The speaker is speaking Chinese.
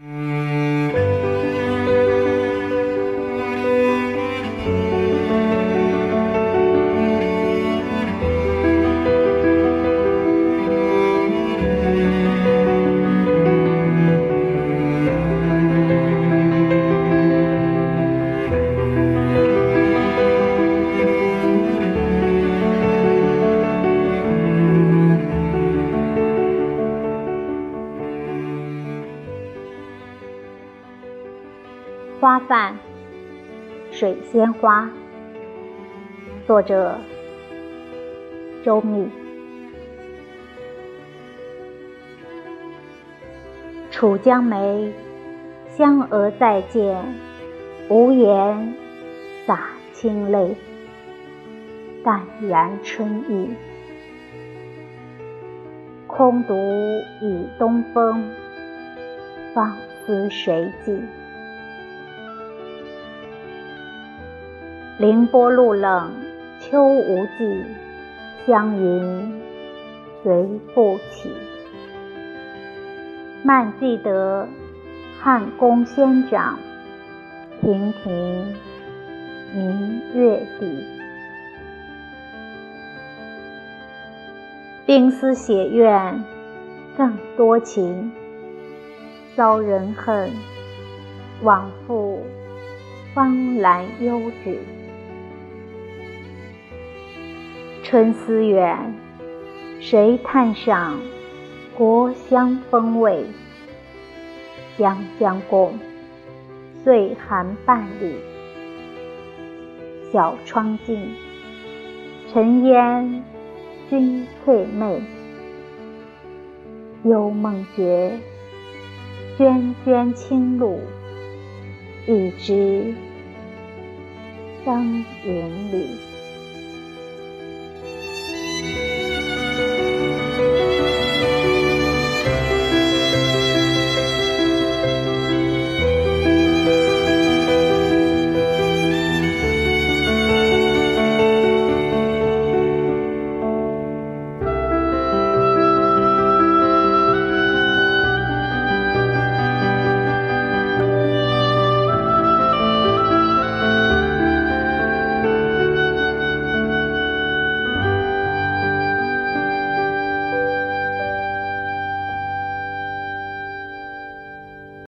Mm. 花瓣，水仙花。作者：周密。楚江梅，香娥再见，无言洒清泪。淡然春意，空独倚东风，放思谁寄？凌波露冷，秋无际，香云随不起。慢记得汉宫仙长，亭亭明月底。冰丝写怨更多情，遭人恨，枉复芳兰幽止。春思远，谁叹赏国香风味？将将共，岁寒半里。小窗静，尘烟君翠媚。幽梦觉，涓涓清露，一枝登云里。